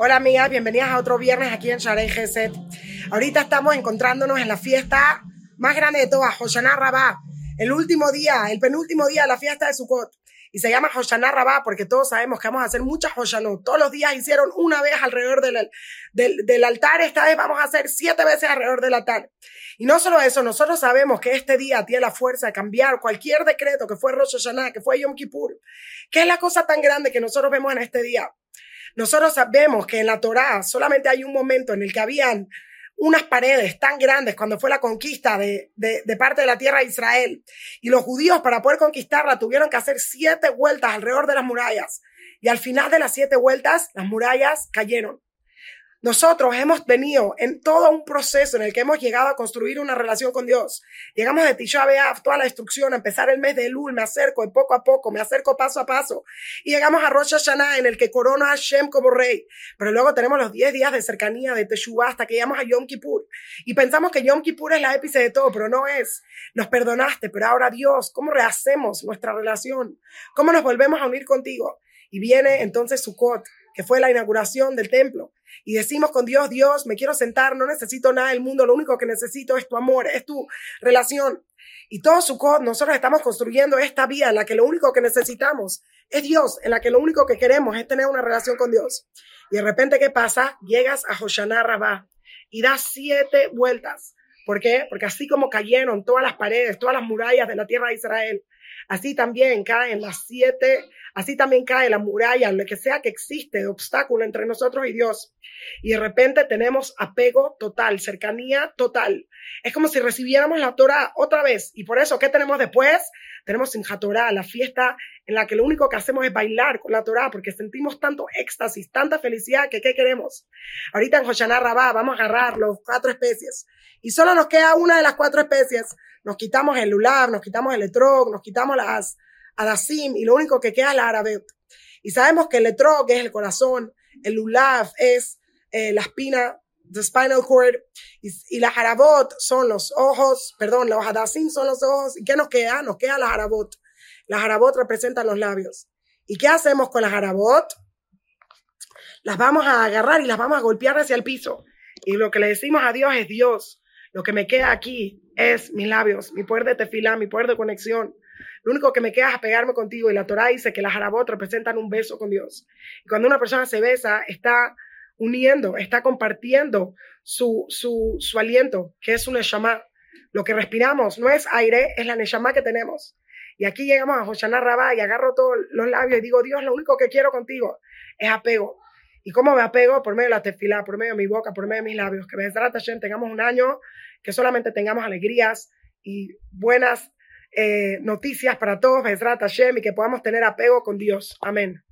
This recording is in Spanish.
Hola amigas, bienvenidas a otro viernes aquí en Sharei Geset. Ahorita estamos encontrándonos en la fiesta más grande de todas, Hoshana Rabá, el último día, el penúltimo día de la fiesta de Sukkot. Y se llama Hoshana Rabá porque todos sabemos que vamos a hacer muchas Hoshanot. Todos los días hicieron una vez alrededor del, del, altar, esta vez vamos a hacer siete veces alrededor del altar. Y no solo eso, nosotros sabemos que este día tiene la fuerza de cambiar cualquier decreto que fue Rosh Hashanah, que fue Yom Kippur. ¿Qué es la cosa tan grande que nosotros vemos en este día? Nosotros sabemos que en la Torá solamente hay un momento en el que habían unas paredes tan grandes cuando fue la conquista de, de, de, parte de la tierra de Israel. Y los judíos para poder conquistarla tuvieron que hacer siete vueltas alrededor de las murallas. Y al final de las siete vueltas, las murallas cayeron. Nosotros hemos venido en todo un proceso en el que hemos llegado a construir una relación con Dios. Llegamos de Tisha B'Av, toda la destrucción, a empezar el mes de Elul, me acerco de poco a poco, me acerco paso a paso. Y llegamos a Rosh Hashanah, en el que corona a Hashem como rey. Pero luego tenemos los 10 días de cercanía de Teshuvah hasta que llegamos a Yom Kippur. Y pensamos que Yom Kippur es la épice de todo, pero no es. Nos perdonaste, pero ahora Dios, ¿cómo rehacemos nuestra relación? ¿Cómo nos volvemos a unir contigo? Y viene entonces Sukkot, que fue la inauguración del templo. Y decimos con Dios, Dios, me quiero sentar, no necesito nada del mundo, lo único que necesito es tu amor, es tu relación. Y todo Sukkot, nosotros estamos construyendo esta vida en la que lo único que necesitamos es Dios, en la que lo único que queremos es tener una relación con Dios. Y de repente, ¿qué pasa? Llegas a Hoshana Rabá y das siete vueltas. ¿Por qué? Porque así como cayeron todas las paredes, todas las murallas de la tierra de Israel, así también caen las siete Así también cae la muralla, lo que sea que existe de obstáculo entre nosotros y Dios. Y de repente tenemos apego total, cercanía total. Es como si recibiéramos la Torah otra vez. Y por eso, ¿qué tenemos después? Tenemos Simchat Torah, la fiesta en la que lo único que hacemos es bailar con la Torah porque sentimos tanto éxtasis, tanta felicidad que ¿qué queremos? Ahorita en Hoshana Rabá vamos a agarrar los cuatro especies y solo nos queda una de las cuatro especies. Nos quitamos el lulav, nos quitamos el etrog, nos quitamos las Adasim, y lo único que queda es la árabe. Y sabemos que el etrog es el corazón, el lulav es eh, la espina, the spinal cord, y, y la harabot son los ojos, perdón, los adasim son los ojos. ¿Y qué nos queda? Nos queda la harabot. Las harabot representan los labios. ¿Y qué hacemos con las harabot? Las vamos a agarrar y las vamos a golpear hacia el piso. Y lo que le decimos a Dios es Dios. Lo que me queda aquí es mis labios, mi poder de tefilá, mi poder de conexión. Lo único que me queda es apegarme contigo. Y la Torah dice que las harabot representan un beso con Dios. Y cuando una persona se besa, está uniendo, está compartiendo su, su, su aliento, que es un neshama. Lo que respiramos no es aire, es la neshama que tenemos. Y aquí llegamos a Hoshana Rabá y agarro todos los labios y digo, Dios, lo único que quiero contigo es apego. ¿Y cómo me apego? Por medio de la tefilá, por medio de mi boca, por medio de mis labios. Que Bezrat Hashem tengamos un año, que solamente tengamos alegrías y buenas eh, noticias para todos, Bezrat Hashem, y que podamos tener apego con Dios. Amén.